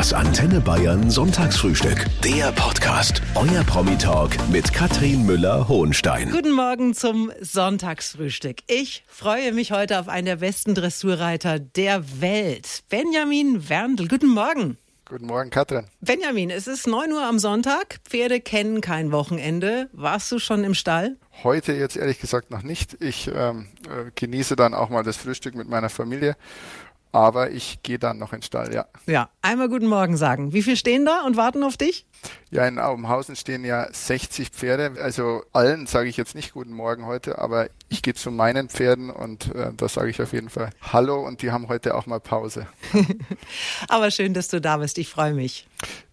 Das Antenne Bayern Sonntagsfrühstück. Der Podcast. Euer Promi-Talk mit Katrin Müller-Hohenstein. Guten Morgen zum Sonntagsfrühstück. Ich freue mich heute auf einen der besten Dressurreiter der Welt. Benjamin Werndl. Guten Morgen. Guten Morgen, Katrin. Benjamin, es ist 9 Uhr am Sonntag. Pferde kennen kein Wochenende. Warst du schon im Stall? Heute jetzt ehrlich gesagt noch nicht. Ich ähm, äh, genieße dann auch mal das Frühstück mit meiner Familie aber ich gehe dann noch in den Stall, ja. Ja, einmal guten Morgen sagen. Wie viel stehen da und warten auf dich? Ja, in Aubenhausen stehen ja 60 Pferde. Also allen sage ich jetzt nicht guten Morgen heute, aber ich gehe zu meinen Pferden und äh, da sage ich auf jeden Fall Hallo und die haben heute auch mal Pause. aber schön, dass du da bist. Ich freue mich.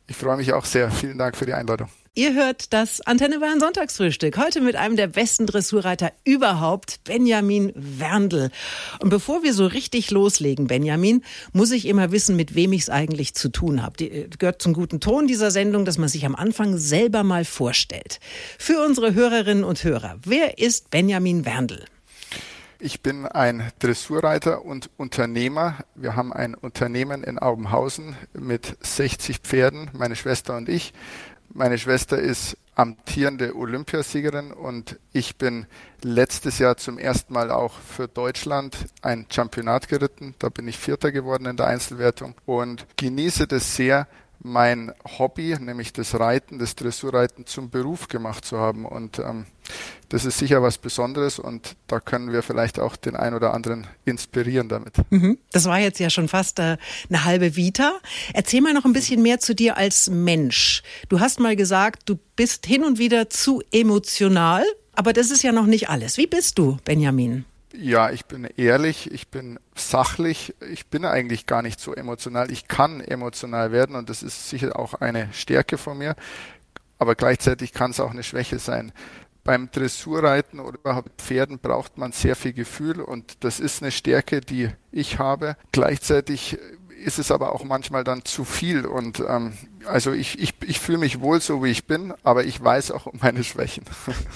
Ich freue mich auch sehr. Vielen Dank für die Einladung. Ihr hört das Antenne Bayern Sonntagsfrühstück. Heute mit einem der besten Dressurreiter überhaupt, Benjamin Werndl. Und bevor wir so richtig loslegen, Benjamin, muss ich immer wissen, mit wem ich es eigentlich zu tun habe. Die, äh, gehört zum guten Ton dieser Sendung, dass man sich am Anfang selber mal vorstellt. Für unsere Hörerinnen und Hörer, wer ist Benjamin Werndl? Ich bin ein Dressurreiter und Unternehmer. Wir haben ein Unternehmen in Aubenhausen mit 60 Pferden, meine Schwester und ich. Meine Schwester ist amtierende Olympiasiegerin und ich bin letztes Jahr zum ersten Mal auch für Deutschland ein Championat geritten. Da bin ich Vierter geworden in der Einzelwertung und genieße das sehr, mein Hobby, nämlich das Reiten, das Dressurreiten zum Beruf gemacht zu haben. Und ähm, das ist sicher was Besonderes und da können wir vielleicht auch den einen oder anderen inspirieren damit. Mhm. Das war jetzt ja schon fast äh, eine halbe Vita. Erzähl mal noch ein bisschen mehr zu dir als Mensch. Du hast mal gesagt, du bist hin und wieder zu emotional, aber das ist ja noch nicht alles. Wie bist du, Benjamin? Ja, ich bin ehrlich, ich bin sachlich, ich bin eigentlich gar nicht so emotional. Ich kann emotional werden und das ist sicher auch eine Stärke von mir, aber gleichzeitig kann es auch eine Schwäche sein. Beim Dressurreiten oder überhaupt Pferden braucht man sehr viel Gefühl und das ist eine Stärke, die ich habe. Gleichzeitig ist es aber auch manchmal dann zu viel. Und ähm, also ich, ich, ich fühle mich wohl so, wie ich bin, aber ich weiß auch um meine Schwächen.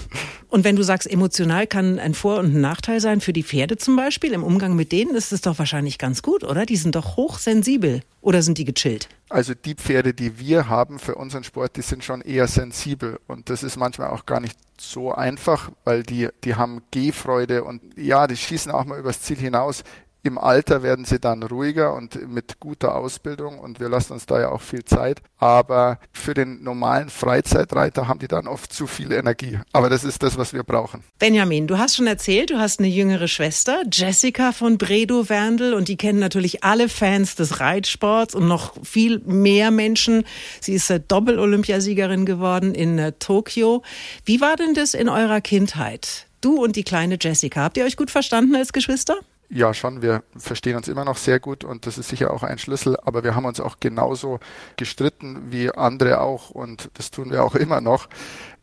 Und wenn du sagst, emotional kann ein Vor- und ein Nachteil sein für die Pferde zum Beispiel, im Umgang mit denen ist es doch wahrscheinlich ganz gut, oder? Die sind doch hochsensibel. Oder sind die gechillt? Also die Pferde, die wir haben für unseren Sport, die sind schon eher sensibel. Und das ist manchmal auch gar nicht so einfach, weil die, die haben Gehfreude und ja, die schießen auch mal übers Ziel hinaus. Im Alter werden sie dann ruhiger und mit guter Ausbildung und wir lassen uns da ja auch viel Zeit. Aber für den normalen Freizeitreiter haben die dann oft zu viel Energie. Aber das ist das, was wir brauchen. Benjamin, du hast schon erzählt, du hast eine jüngere Schwester, Jessica von Bredow Werndl und die kennen natürlich alle Fans des Reitsports und noch viel mehr Menschen. Sie ist Doppel-Olympiasiegerin geworden in äh, Tokio. Wie war denn das in eurer Kindheit? Du und die kleine Jessica, habt ihr euch gut verstanden als Geschwister? Ja, schon. Wir verstehen uns immer noch sehr gut und das ist sicher auch ein Schlüssel. Aber wir haben uns auch genauso gestritten wie andere auch und das tun wir auch immer noch.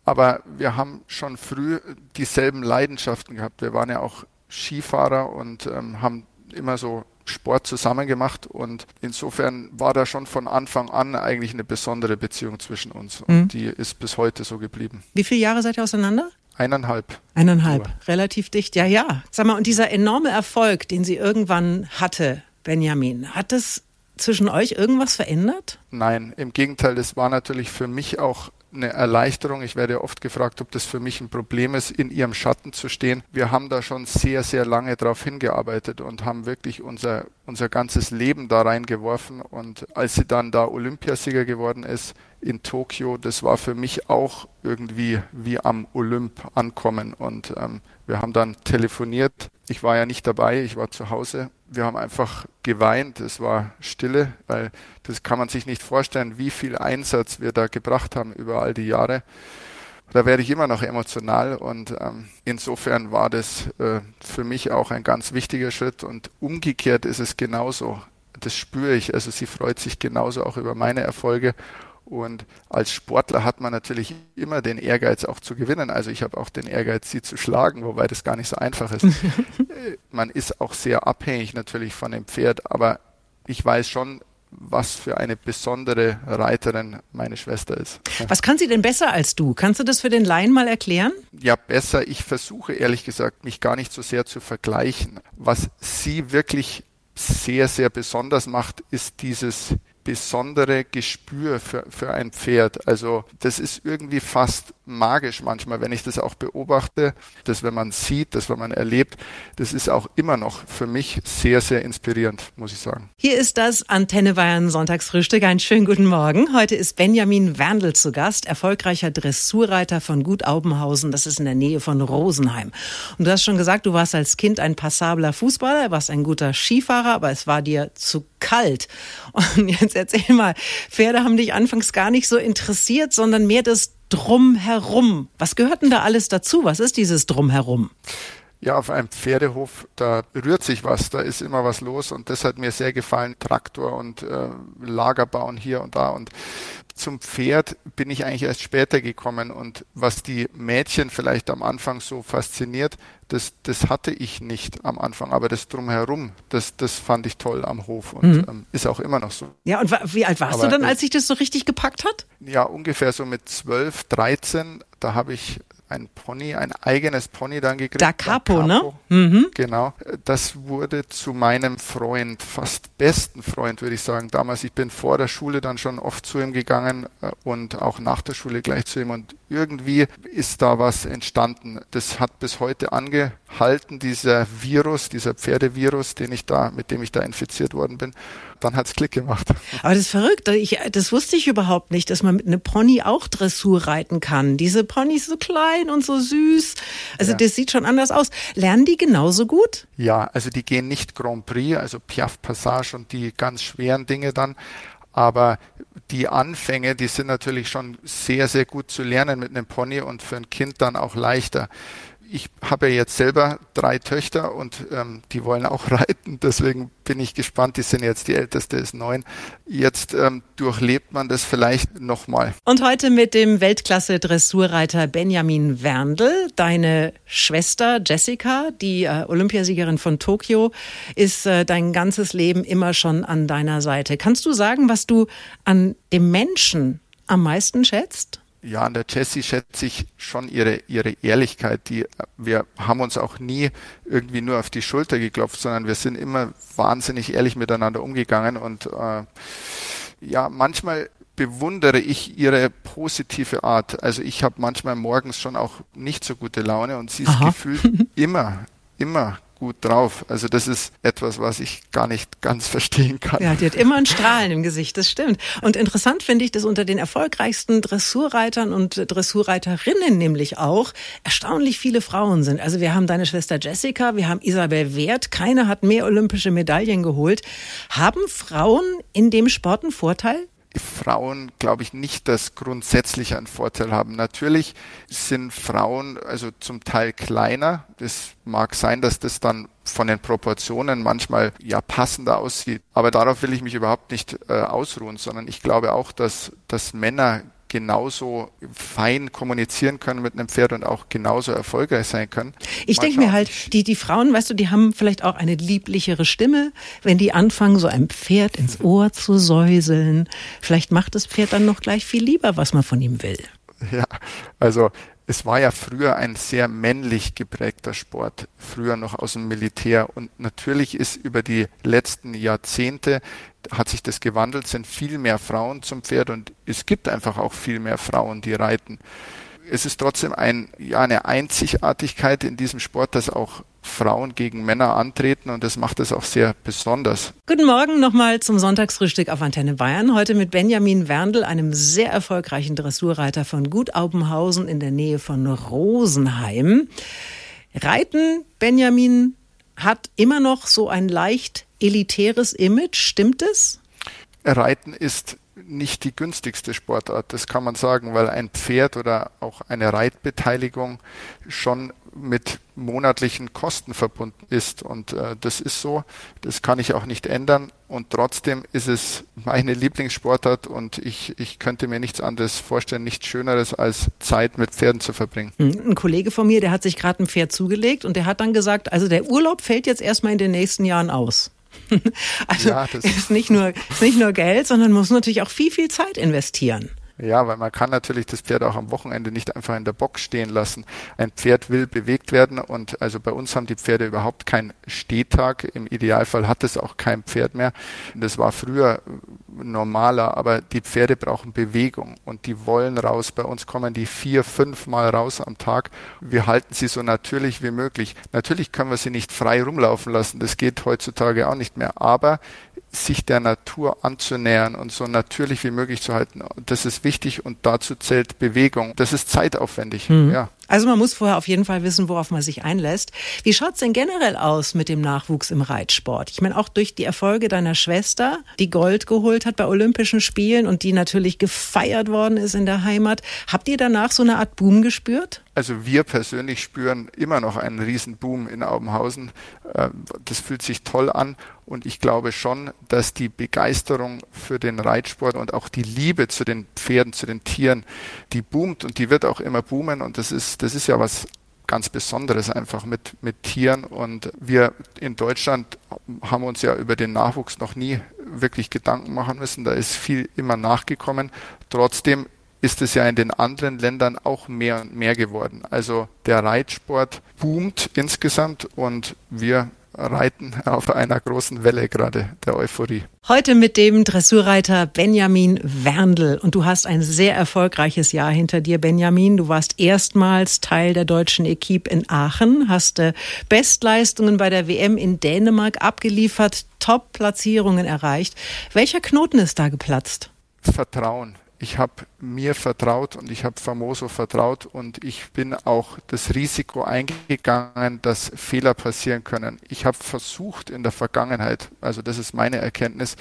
Aber wir haben schon früh dieselben Leidenschaften gehabt. Wir waren ja auch Skifahrer und ähm, haben immer so Sport zusammen gemacht und insofern war da schon von Anfang an eigentlich eine besondere Beziehung zwischen uns und mhm. die ist bis heute so geblieben. Wie viele Jahre seid ihr auseinander? Eineinhalb. Eineinhalb, Uhr. relativ dicht. Ja, ja. Sag mal, und dieser enorme Erfolg, den sie irgendwann hatte, Benjamin, hat das zwischen euch irgendwas verändert? Nein, im Gegenteil, es war natürlich für mich auch eine Erleichterung. Ich werde oft gefragt, ob das für mich ein Problem ist, in ihrem Schatten zu stehen. Wir haben da schon sehr, sehr lange darauf hingearbeitet und haben wirklich unser, unser ganzes Leben da reingeworfen. Und als sie dann da Olympiasieger geworden ist in Tokio, das war für mich auch irgendwie wie am Olymp ankommen. Und ähm, wir haben dann telefoniert. Ich war ja nicht dabei, ich war zu Hause. Wir haben einfach geweint. Es war Stille, weil das kann man sich nicht vorstellen, wie viel Einsatz wir da gebracht haben über all die Jahre. Da werde ich immer noch emotional und ähm, insofern war das äh, für mich auch ein ganz wichtiger Schritt und umgekehrt ist es genauso. Das spüre ich. Also sie freut sich genauso auch über meine Erfolge und als Sportler hat man natürlich immer den Ehrgeiz auch zu gewinnen. Also ich habe auch den Ehrgeiz, sie zu schlagen, wobei das gar nicht so einfach ist. man ist auch sehr abhängig natürlich von dem Pferd, aber ich weiß schon, was für eine besondere Reiterin meine Schwester ist. Was kann sie denn besser als du? Kannst du das für den Laien mal erklären? Ja, besser. Ich versuche ehrlich gesagt, mich gar nicht so sehr zu vergleichen. Was sie wirklich sehr, sehr besonders macht, ist dieses besondere Gespür für, für ein Pferd. Also das ist irgendwie fast magisch manchmal, wenn ich das auch beobachte, dass wenn man sieht, dass wenn man erlebt, das ist auch immer noch für mich sehr, sehr inspirierend, muss ich sagen. Hier ist das Antenne Bayern Sonntagsfrühstück. Einen schönen guten Morgen. Heute ist Benjamin Werndl zu Gast, erfolgreicher Dressurreiter von Gut Aubenhausen. Das ist in der Nähe von Rosenheim. Und du hast schon gesagt, du warst als Kind ein passabler Fußballer, warst ein guter Skifahrer, aber es war dir zu kalt. Und jetzt erzähl mal, Pferde haben dich anfangs gar nicht so interessiert, sondern mehr das Drumherum. Was gehört denn da alles dazu? Was ist dieses Drumherum? Ja, auf einem Pferdehof, da rührt sich was, da ist immer was los und das hat mir sehr gefallen. Traktor und äh, Lager bauen hier und da und zum Pferd bin ich eigentlich erst später gekommen und was die Mädchen vielleicht am Anfang so fasziniert, das, das hatte ich nicht am Anfang, aber das drumherum, das, das fand ich toll am Hof und mhm. ähm, ist auch immer noch so. Ja, und wie alt warst aber du dann, als sich das so richtig gepackt hat? Ja, ungefähr so mit 12, 13, da habe ich ein Pony, ein eigenes Pony dann gekriegt. Da Capo, ne? Mhm. Genau. Das wurde zu meinem Freund, fast besten Freund, würde ich sagen. Damals, ich bin vor der Schule dann schon oft zu ihm gegangen äh, und auch nach der Schule gleich zu ihm und irgendwie ist da was entstanden. Das hat bis heute angehalten, dieser Virus, dieser Pferdevirus, den ich da, mit dem ich da infiziert worden bin. Dann hat's Klick gemacht. Aber das ist verrückt. Ich, das wusste ich überhaupt nicht, dass man mit einem Pony auch Dressur reiten kann. Diese Ponys so klein und so süß. Also ja. das sieht schon anders aus. Lernen die genauso gut? Ja, also die gehen nicht Grand Prix, also Piaf Passage und die ganz schweren Dinge dann. Aber die Anfänge, die sind natürlich schon sehr, sehr gut zu lernen mit einem Pony und für ein Kind dann auch leichter ich habe ja jetzt selber drei Töchter und ähm, die wollen auch reiten. Deswegen bin ich gespannt. Die sind jetzt, die älteste ist neun. Jetzt ähm, durchlebt man das vielleicht nochmal. Und heute mit dem Weltklasse-Dressurreiter Benjamin Werndl. Deine Schwester Jessica, die äh, Olympiasiegerin von Tokio, ist äh, dein ganzes Leben immer schon an deiner Seite. Kannst du sagen, was du an dem Menschen am meisten schätzt? Ja, an der Jessie schätze ich schon ihre, ihre Ehrlichkeit. Die, wir haben uns auch nie irgendwie nur auf die Schulter geklopft, sondern wir sind immer wahnsinnig ehrlich miteinander umgegangen und äh, ja, manchmal bewundere ich ihre positive Art. Also ich habe manchmal morgens schon auch nicht so gute Laune und sie ist Aha. gefühlt immer, immer gut drauf. Also das ist etwas, was ich gar nicht ganz verstehen kann. Ja, die hat immer ein Strahlen im Gesicht, das stimmt. Und interessant finde ich, dass unter den erfolgreichsten Dressurreitern und Dressurreiterinnen nämlich auch erstaunlich viele Frauen sind. Also wir haben deine Schwester Jessica, wir haben Isabel Wert, keine hat mehr olympische Medaillen geholt. Haben Frauen in dem Sport einen Vorteil? Frauen, glaube ich, nicht das grundsätzlich einen Vorteil haben. Natürlich sind Frauen also zum Teil kleiner. Das mag sein, dass das dann von den Proportionen manchmal ja passender aussieht. Aber darauf will ich mich überhaupt nicht äh, ausruhen, sondern ich glaube auch, dass, dass Männer genauso fein kommunizieren können mit einem Pferd und auch genauso erfolgreich sein können. Ich denke mir halt, die, die Frauen, weißt du, die haben vielleicht auch eine lieblichere Stimme, wenn die anfangen, so einem Pferd ins Ohr zu säuseln. Vielleicht macht das Pferd dann noch gleich viel lieber, was man von ihm will. Ja, also es war ja früher ein sehr männlich geprägter Sport, früher noch aus dem Militär. Und natürlich ist über die letzten Jahrzehnte hat sich das gewandelt, sind viel mehr Frauen zum Pferd und es gibt einfach auch viel mehr Frauen, die reiten es ist trotzdem ein, ja, eine Einzigartigkeit in diesem Sport, dass auch Frauen gegen Männer antreten und das macht es auch sehr besonders. Guten Morgen nochmal zum Sonntagsfrühstück auf Antenne Bayern. Heute mit Benjamin Werndl, einem sehr erfolgreichen Dressurreiter von Gut Aubenhausen in der Nähe von Rosenheim. Reiten, Benjamin, hat immer noch so ein leicht elitäres Image, stimmt es? Reiten ist nicht die günstigste Sportart, das kann man sagen, weil ein Pferd oder auch eine Reitbeteiligung schon mit monatlichen Kosten verbunden ist. Und äh, das ist so, das kann ich auch nicht ändern. Und trotzdem ist es meine Lieblingssportart und ich, ich könnte mir nichts anderes vorstellen, nichts Schöneres als Zeit mit Pferden zu verbringen. Hm, ein Kollege von mir, der hat sich gerade ein Pferd zugelegt und der hat dann gesagt, also der Urlaub fällt jetzt erstmal in den nächsten Jahren aus. also ja, ist nicht nur ist nicht nur Geld, sondern muss natürlich auch viel viel Zeit investieren. Ja, weil man kann natürlich das Pferd auch am Wochenende nicht einfach in der Box stehen lassen. Ein Pferd will bewegt werden und also bei uns haben die Pferde überhaupt keinen Stehtag. Im Idealfall hat es auch kein Pferd mehr. Das war früher normaler, aber die Pferde brauchen Bewegung und die wollen raus. Bei uns kommen die vier, fünf Mal raus am Tag. Wir halten sie so natürlich wie möglich. Natürlich können wir sie nicht frei rumlaufen lassen. Das geht heutzutage auch nicht mehr. Aber sich der Natur anzunähern und so natürlich wie möglich zu halten. Das ist wichtig und dazu zählt Bewegung. Das ist zeitaufwendig. Mhm. Ja. Also man muss vorher auf jeden Fall wissen, worauf man sich einlässt. Wie schaut's denn generell aus mit dem Nachwuchs im Reitsport? Ich meine, auch durch die Erfolge deiner Schwester, die Gold geholt hat bei Olympischen Spielen und die natürlich gefeiert worden ist in der Heimat. Habt ihr danach so eine Art Boom gespürt? Also wir persönlich spüren immer noch einen riesen Boom in Aubenhausen. Äh, das fühlt sich toll an und ich glaube schon, dass die Begeisterung für den Reitsport und auch die Liebe zu den Pferden, zu den Tieren, die boomt und die wird auch immer boomen und das ist, das ist ja was ganz Besonderes einfach mit, mit Tieren. Und wir in Deutschland haben uns ja über den Nachwuchs noch nie wirklich Gedanken machen müssen. Da ist viel immer nachgekommen. Trotzdem ist es ja in den anderen Ländern auch mehr und mehr geworden. Also der Reitsport boomt insgesamt und wir reiten auf einer großen Welle gerade der Euphorie. Heute mit dem Dressurreiter Benjamin Werndl. Und du hast ein sehr erfolgreiches Jahr hinter dir, Benjamin. Du warst erstmals Teil der deutschen Equipe in Aachen, hast äh, Bestleistungen bei der WM in Dänemark abgeliefert, Top-Platzierungen erreicht. Welcher Knoten ist da geplatzt? Vertrauen ich habe mir vertraut und ich habe Famoso vertraut und ich bin auch das Risiko eingegangen, dass Fehler passieren können. Ich habe versucht in der Vergangenheit, also das ist meine Erkenntnis,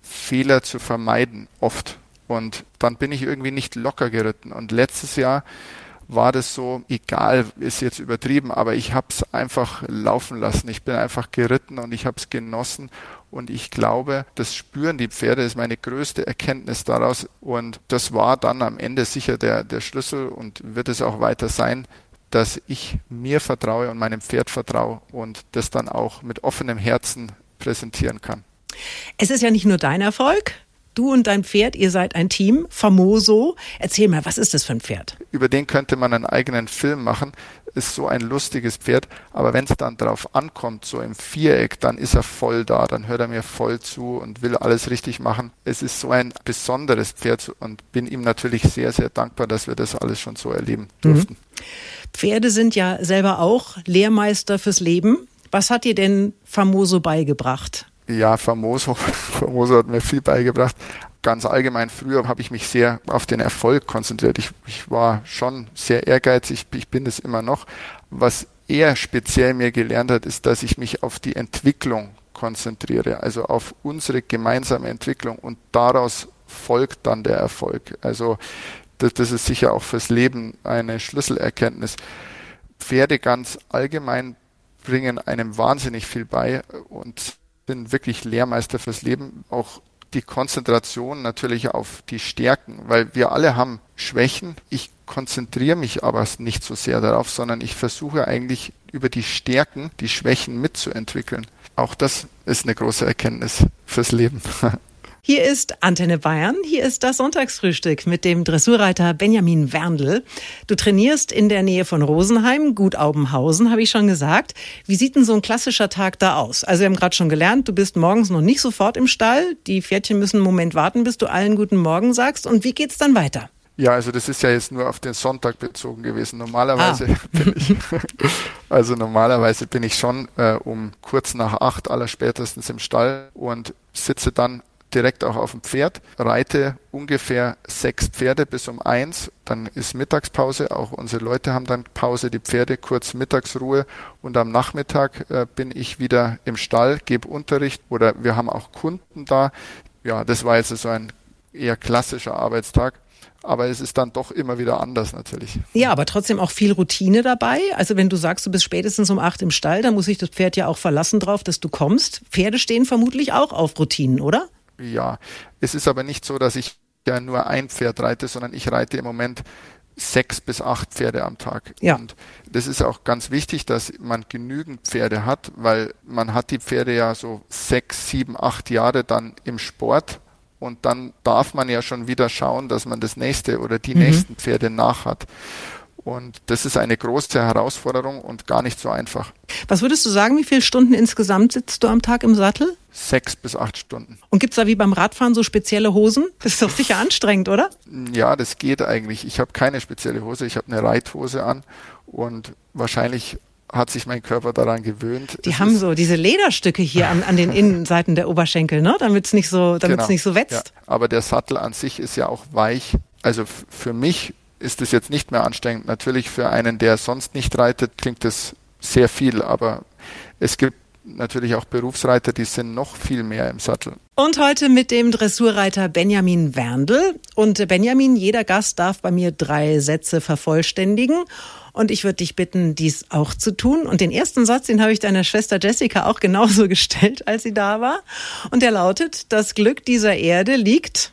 Fehler zu vermeiden, oft. Und dann bin ich irgendwie nicht locker geritten. Und letztes Jahr war das so, egal, ist jetzt übertrieben, aber ich habe es einfach laufen lassen. Ich bin einfach geritten und ich habe es genossen. Und ich glaube, das spüren die Pferde, ist meine größte Erkenntnis daraus. Und das war dann am Ende sicher der, der Schlüssel und wird es auch weiter sein, dass ich mir vertraue und meinem Pferd vertraue und das dann auch mit offenem Herzen präsentieren kann. Es ist ja nicht nur dein Erfolg. Du und dein Pferd, ihr seid ein Team, famoso. Erzähl mal, was ist das für ein Pferd? Über den könnte man einen eigenen Film machen. Ist so ein lustiges Pferd, aber wenn es dann drauf ankommt, so im Viereck, dann ist er voll da, dann hört er mir voll zu und will alles richtig machen. Es ist so ein besonderes Pferd und bin ihm natürlich sehr, sehr dankbar, dass wir das alles schon so erleben mhm. durften. Mhm. Pferde sind ja selber auch Lehrmeister fürs Leben. Was hat dir denn Famoso beigebracht? Ja, Famoso, Famoso hat mir viel beigebracht. Ganz allgemein, früher habe ich mich sehr auf den Erfolg konzentriert. Ich, ich war schon sehr ehrgeizig, ich bin es immer noch. Was er speziell mir gelernt hat, ist, dass ich mich auf die Entwicklung konzentriere, also auf unsere gemeinsame Entwicklung und daraus folgt dann der Erfolg. Also das, das ist sicher auch fürs Leben eine Schlüsselerkenntnis. Pferde ganz allgemein bringen einem wahnsinnig viel bei und bin wirklich Lehrmeister fürs Leben. Auch die Konzentration natürlich auf die Stärken, weil wir alle haben Schwächen. Ich konzentriere mich aber nicht so sehr darauf, sondern ich versuche eigentlich über die Stärken die Schwächen mitzuentwickeln. Auch das ist eine große Erkenntnis fürs Leben. Hier ist Antenne Bayern, hier ist das Sonntagsfrühstück mit dem Dressurreiter Benjamin Werndl. Du trainierst in der Nähe von Rosenheim, Gut Aubenhausen, habe ich schon gesagt. Wie sieht denn so ein klassischer Tag da aus? Also wir haben gerade schon gelernt, du bist morgens noch nicht sofort im Stall. Die Pferdchen müssen einen Moment warten, bis du allen guten Morgen sagst. Und wie geht's dann weiter? Ja, also das ist ja jetzt nur auf den Sonntag bezogen gewesen. Normalerweise ah. bin ich, also normalerweise bin ich schon äh, um kurz nach acht aller spätestens im Stall und sitze dann direkt auch auf dem Pferd, reite ungefähr sechs Pferde bis um eins, dann ist Mittagspause, auch unsere Leute haben dann Pause, die Pferde kurz Mittagsruhe und am Nachmittag äh, bin ich wieder im Stall, gebe Unterricht oder wir haben auch Kunden da. Ja, das war jetzt so ein eher klassischer Arbeitstag. Aber es ist dann doch immer wieder anders natürlich. Ja, aber trotzdem auch viel Routine dabei. Also wenn du sagst, du bist spätestens um acht im Stall, dann muss sich das Pferd ja auch verlassen drauf, dass du kommst. Pferde stehen vermutlich auch auf Routinen, oder? Ja, es ist aber nicht so, dass ich ja nur ein Pferd reite, sondern ich reite im Moment sechs bis acht Pferde am Tag. Ja. Und das ist auch ganz wichtig, dass man genügend Pferde hat, weil man hat die Pferde ja so sechs, sieben, acht Jahre dann im Sport und dann darf man ja schon wieder schauen, dass man das nächste oder die mhm. nächsten Pferde nach hat. Und das ist eine große Herausforderung und gar nicht so einfach. Was würdest du sagen, wie viele Stunden insgesamt sitzt du am Tag im Sattel? Sechs bis acht Stunden. Und gibt es da wie beim Radfahren so spezielle Hosen? Das ist doch sicher anstrengend, oder? Ja, das geht eigentlich. Ich habe keine spezielle Hose, ich habe eine Reithose an und wahrscheinlich hat sich mein Körper daran gewöhnt. Die es haben so diese Lederstücke hier an, an den Innenseiten der Oberschenkel, ne? damit es nicht so, genau. nicht so wetzt. Ja. Aber der Sattel an sich ist ja auch weich. Also für mich ist es jetzt nicht mehr anstrengend. Natürlich für einen, der sonst nicht reitet, klingt es sehr viel, aber es gibt natürlich auch Berufsreiter, die sind noch viel mehr im Sattel. Und heute mit dem Dressurreiter Benjamin Werndl. Und Benjamin, jeder Gast darf bei mir drei Sätze vervollständigen. Und ich würde dich bitten, dies auch zu tun. Und den ersten Satz, den habe ich deiner Schwester Jessica auch genauso gestellt, als sie da war. Und der lautet, das Glück dieser Erde liegt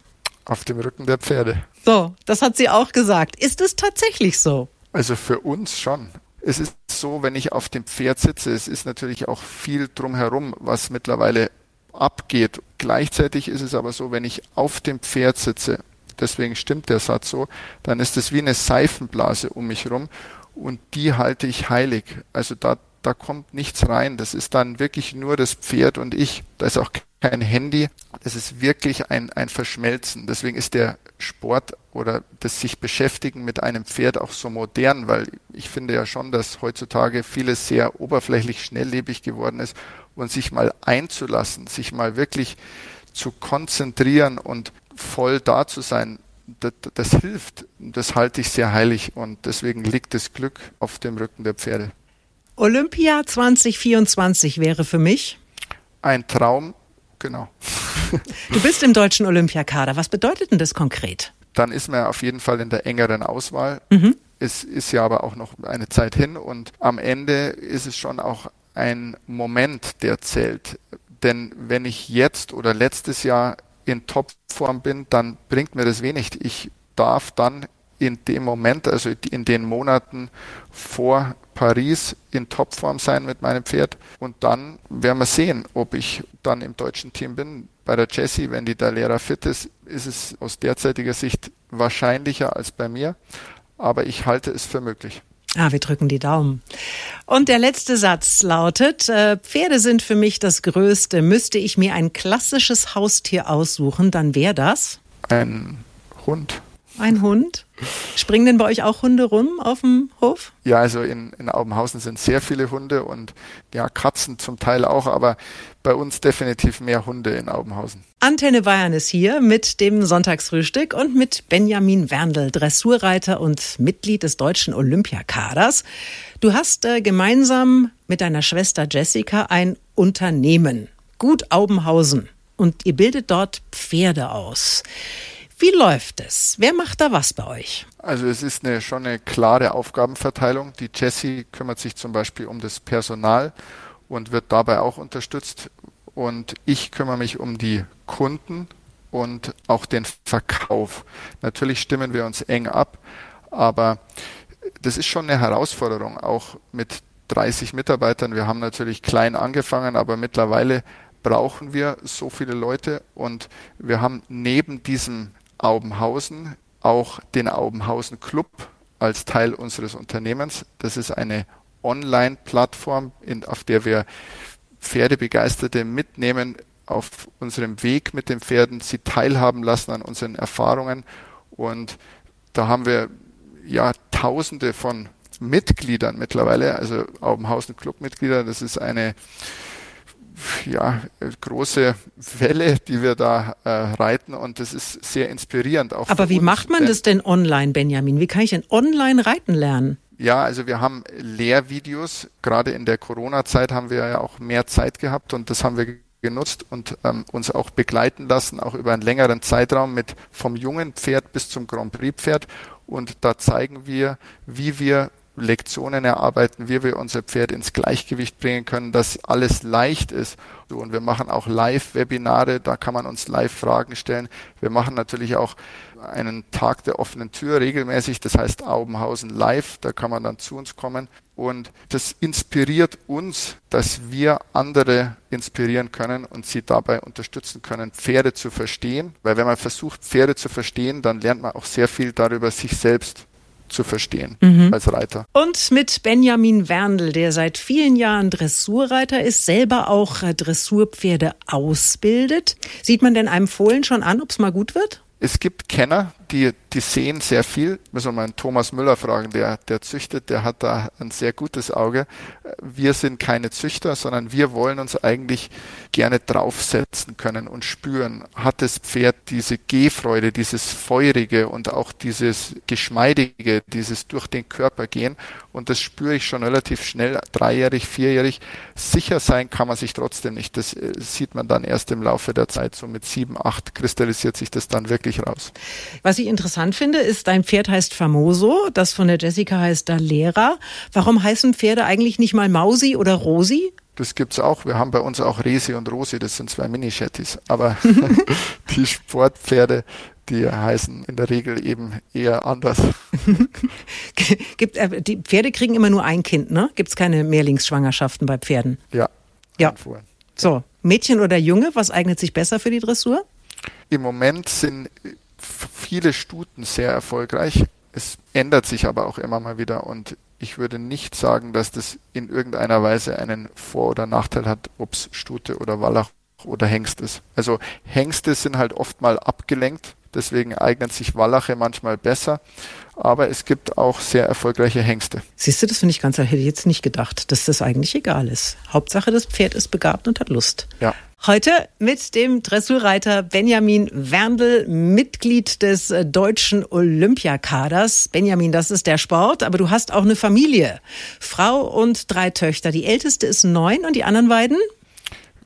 auf dem Rücken der Pferde. So, das hat sie auch gesagt. Ist es tatsächlich so? Also für uns schon. Es ist so, wenn ich auf dem Pferd sitze, es ist natürlich auch viel drumherum, was mittlerweile abgeht. Gleichzeitig ist es aber so, wenn ich auf dem Pferd sitze, deswegen stimmt der Satz so, dann ist es wie eine Seifenblase um mich herum und die halte ich heilig. Also da, da kommt nichts rein. Das ist dann wirklich nur das Pferd und ich. Da ist auch kein Handy. Das ist wirklich ein, ein Verschmelzen. Deswegen ist der Sport oder das sich beschäftigen mit einem Pferd auch so modern, weil ich finde ja schon, dass heutzutage vieles sehr oberflächlich schnelllebig geworden ist und sich mal einzulassen, sich mal wirklich zu konzentrieren und voll da zu sein, das, das hilft. Das halte ich sehr heilig und deswegen liegt das Glück auf dem Rücken der Pferde. Olympia 2024 wäre für mich ein Traum, genau. Du bist im deutschen Olympiakader. Was bedeutet denn das konkret? Dann ist man auf jeden Fall in der engeren Auswahl. Mhm. Es ist ja aber auch noch eine Zeit hin und am Ende ist es schon auch ein Moment, der zählt. Denn wenn ich jetzt oder letztes Jahr in Topform bin, dann bringt mir das wenig. Ich darf dann in dem Moment, also in den Monaten vor Paris in Topform sein mit meinem Pferd und dann werden wir sehen, ob ich dann im deutschen Team bin. Bei der Jessie, wenn die Dalera fit ist, ist es aus derzeitiger Sicht wahrscheinlicher als bei mir, aber ich halte es für möglich. Ah, wir drücken die Daumen. Und der letzte Satz lautet, äh, Pferde sind für mich das Größte. Müsste ich mir ein klassisches Haustier aussuchen, dann wäre das? Ein Hund. Ein Hund? Springen denn bei euch auch Hunde rum auf dem Hof? Ja, also in, in Aubenhausen sind sehr viele Hunde und ja, Katzen zum Teil auch, aber bei uns definitiv mehr Hunde in Aubenhausen. Antenne Bayern ist hier mit dem Sonntagsfrühstück und mit Benjamin Werndl, Dressurreiter und Mitglied des deutschen Olympiakaders. Du hast äh, gemeinsam mit deiner Schwester Jessica ein Unternehmen, Gut Aubenhausen, und ihr bildet dort Pferde aus. Wie läuft es? Wer macht da was bei euch? Also es ist eine, schon eine klare Aufgabenverteilung. Die Jessie kümmert sich zum Beispiel um das Personal und wird dabei auch unterstützt. Und ich kümmere mich um die Kunden und auch den Verkauf. Natürlich stimmen wir uns eng ab, aber das ist schon eine Herausforderung, auch mit 30 Mitarbeitern. Wir haben natürlich klein angefangen, aber mittlerweile brauchen wir so viele Leute und wir haben neben diesem Aubenhausen auch den Aubenhausen Club als Teil unseres Unternehmens. Das ist eine Online-Plattform, auf der wir Pferdebegeisterte mitnehmen auf unserem Weg mit den Pferden, sie teilhaben lassen an unseren Erfahrungen. Und da haben wir ja Tausende von Mitgliedern mittlerweile, also Aubenhausen Club-Mitglieder. Das ist eine ja, große Welle, die wir da äh, reiten und das ist sehr inspirierend. Auch Aber wie uns, macht man das denn online, Benjamin? Wie kann ich denn online reiten lernen? Ja, also wir haben Lehrvideos. Gerade in der Corona-Zeit haben wir ja auch mehr Zeit gehabt und das haben wir genutzt und ähm, uns auch begleiten lassen, auch über einen längeren Zeitraum mit vom jungen Pferd bis zum Grand Prix Pferd. Und da zeigen wir, wie wir Lektionen erarbeiten, wie wir unser Pferd ins Gleichgewicht bringen können, dass alles leicht ist. Und wir machen auch Live-Webinare, da kann man uns Live-Fragen stellen. Wir machen natürlich auch einen Tag der offenen Tür regelmäßig, das heißt Aubenhausen Live, da kann man dann zu uns kommen. Und das inspiriert uns, dass wir andere inspirieren können und sie dabei unterstützen können, Pferde zu verstehen. Weil wenn man versucht, Pferde zu verstehen, dann lernt man auch sehr viel darüber sich selbst zu verstehen mhm. als Reiter. Und mit Benjamin Werndl, der seit vielen Jahren Dressurreiter ist, selber auch äh, Dressurpferde ausbildet. Sieht man denn einem Fohlen schon an, ob es mal gut wird? Es gibt Kenner, die, die sehen sehr viel. Müssen wir mal einen Thomas Müller fragen, der, der züchtet, der hat da ein sehr gutes Auge. Wir sind keine Züchter, sondern wir wollen uns eigentlich gerne draufsetzen können und spüren, hat das Pferd diese Gehfreude, dieses Feurige und auch dieses Geschmeidige, dieses durch den Körper gehen. Und das spüre ich schon relativ schnell, dreijährig, vierjährig. Sicher sein kann man sich trotzdem nicht. Das äh, sieht man dann erst im Laufe der Zeit. So mit sieben, acht kristallisiert sich das dann wirklich raus. Was ich interessant finde, ist, dein Pferd heißt Famoso, das von der Jessica heißt Dalera. Warum heißen Pferde eigentlich nicht mal Mausi oder Rosi? Das gibt es auch. Wir haben bei uns auch Resi und Rosi, das sind zwei Mini-Shetties. Aber die Sportpferde, die heißen in der Regel eben eher anders. Gibt, äh, die Pferde kriegen immer nur ein Kind, ne? Gibt es keine Mehrlingsschwangerschaften bei Pferden? Ja. Ja. So, Mädchen oder Junge, was eignet sich besser für die Dressur? Im Moment sind viele Stuten sehr erfolgreich. Es ändert sich aber auch immer mal wieder und ich würde nicht sagen, dass das in irgendeiner Weise einen Vor- oder Nachteil hat, ob es Stute oder Wallach oder Hengst ist. Also Hengste sind halt oft mal abgelenkt, deswegen eignen sich Wallache manchmal besser, aber es gibt auch sehr erfolgreiche Hengste. Siehst du, das finde ich ganz, hätte ich jetzt nicht gedacht, dass das eigentlich egal ist. Hauptsache, das Pferd ist begabt und hat Lust. Ja. Heute mit dem Dressurreiter Benjamin Werndl, Mitglied des äh, deutschen Olympiakaders. Benjamin, das ist der Sport, aber du hast auch eine Familie. Frau und drei Töchter. Die älteste ist neun und die anderen beiden?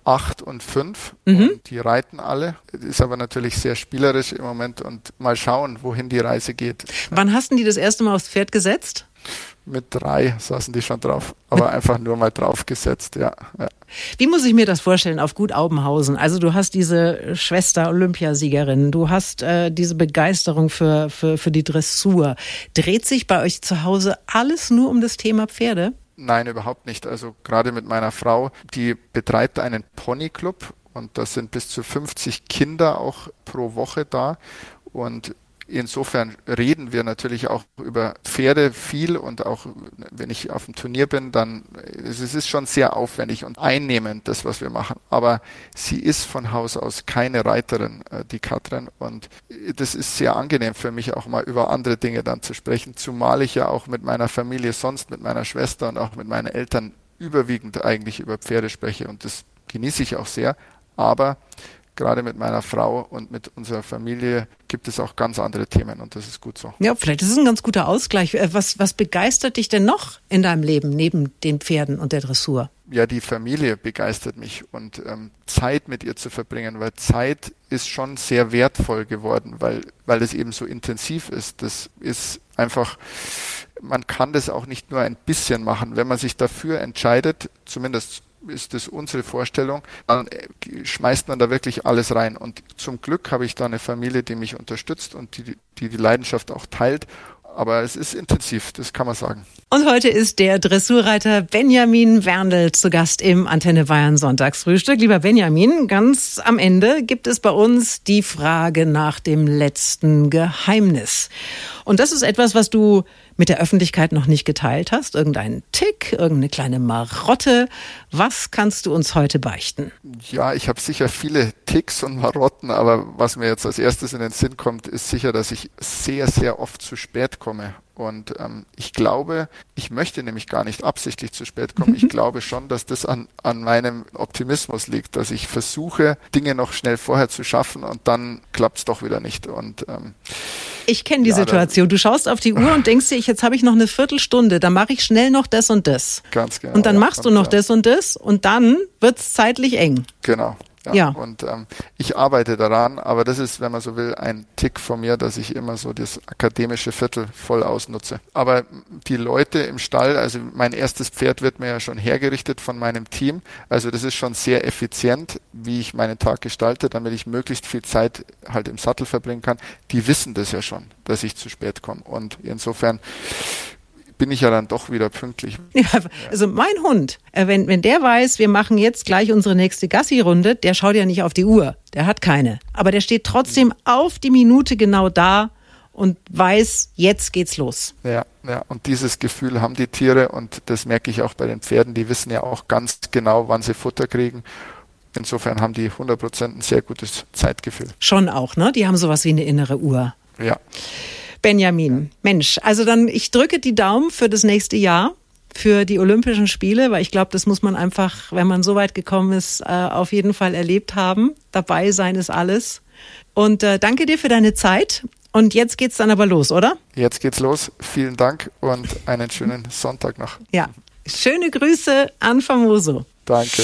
Acht und fünf. Mhm. Und die reiten alle. Ist aber natürlich sehr spielerisch im Moment und mal schauen, wohin die Reise geht. Wann hast du die das erste Mal aufs Pferd gesetzt? Mit drei saßen die schon drauf, aber einfach nur mal draufgesetzt, ja, ja. Wie muss ich mir das vorstellen auf Gut Aubenhausen? Also du hast diese Schwester Olympiasiegerin, du hast äh, diese Begeisterung für, für, für die Dressur. Dreht sich bei euch zu Hause alles nur um das Thema Pferde? Nein, überhaupt nicht. Also gerade mit meiner Frau, die betreibt einen Ponyclub und da sind bis zu 50 Kinder auch pro Woche da. Und Insofern reden wir natürlich auch über Pferde viel und auch wenn ich auf dem Turnier bin, dann es ist schon sehr aufwendig und einnehmend, das, was wir machen. Aber sie ist von Haus aus keine Reiterin, äh, die Katrin. Und das ist sehr angenehm für mich, auch mal über andere Dinge dann zu sprechen, zumal ich ja auch mit meiner Familie sonst, mit meiner Schwester und auch mit meinen Eltern überwiegend eigentlich über Pferde spreche und das genieße ich auch sehr. Aber gerade mit meiner Frau und mit unserer Familie gibt es auch ganz andere Themen und das ist gut so. Ja, vielleicht ist es ein ganz guter Ausgleich. Äh, was, was begeistert dich denn noch in deinem Leben neben den Pferden und der Dressur? Ja, die Familie begeistert mich und ähm, Zeit mit ihr zu verbringen, weil Zeit ist schon sehr wertvoll geworden, weil, weil es eben so intensiv ist. Das ist einfach, man kann das auch nicht nur ein bisschen machen. Wenn man sich dafür entscheidet, zumindest ist das unsere Vorstellung, dann äh, schmeißt man da wirklich alles rein. Und zum Glück habe ich da eine Familie, die mich unterstützt und die die, die Leidenschaft auch teilt. Aber es ist intensiv, das kann man sagen. Und heute ist der Dressurreiter Benjamin Werndl zu Gast im Antenne Bayern Sonntagsfrühstück. Lieber Benjamin, ganz am Ende gibt es bei uns die Frage nach dem letzten Geheimnis. Und das ist etwas, was du mit der Öffentlichkeit noch nicht geteilt hast? Irgendeinen Tick, irgendeine kleine Marotte? Was kannst du uns heute beichten? Ja, ich habe sicher viele Ticks und Marotten, aber was mir jetzt als erstes in den Sinn kommt, ist sicher, dass ich sehr, sehr oft zu spät komme. Und ähm, ich glaube, ich möchte nämlich gar nicht absichtlich zu spät kommen. Ich glaube schon, dass das an, an meinem Optimismus liegt, dass ich versuche, Dinge noch schnell vorher zu schaffen und dann klappt es doch wieder nicht. Und ähm, ich kenne die ja, Situation. Du schaust auf die Uhr und denkst dir, jetzt habe ich noch eine Viertelstunde, dann mache ich schnell noch das und das. Ganz genau. Und dann machst du noch das und das und dann wird es zeitlich eng. Genau. Ja. ja. Und ähm, ich arbeite daran, aber das ist, wenn man so will, ein Tick von mir, dass ich immer so das akademische Viertel voll ausnutze. Aber die Leute im Stall, also mein erstes Pferd wird mir ja schon hergerichtet von meinem Team. Also das ist schon sehr effizient, wie ich meinen Tag gestalte, damit ich möglichst viel Zeit halt im Sattel verbringen kann. Die wissen das ja schon, dass ich zu spät komme. Und insofern bin ich ja dann doch wieder pünktlich. Ja, also mein Hund, äh, wenn, wenn der weiß, wir machen jetzt gleich unsere nächste Gassi-Runde, der schaut ja nicht auf die Uhr. Der hat keine. Aber der steht trotzdem auf die Minute genau da und weiß, jetzt geht's los. Ja, ja, und dieses Gefühl haben die Tiere und das merke ich auch bei den Pferden. Die wissen ja auch ganz genau, wann sie Futter kriegen. Insofern haben die 100% ein sehr gutes Zeitgefühl. Schon auch, ne? Die haben sowas wie eine innere Uhr. Ja. Benjamin, Mensch, also dann, ich drücke die Daumen für das nächste Jahr für die Olympischen Spiele, weil ich glaube, das muss man einfach, wenn man so weit gekommen ist, äh, auf jeden Fall erlebt haben. Dabei sein ist alles. Und äh, danke dir für deine Zeit. Und jetzt geht's dann aber los, oder? Jetzt geht's los. Vielen Dank und einen schönen Sonntag noch. Ja. Schöne Grüße an Famoso. Danke.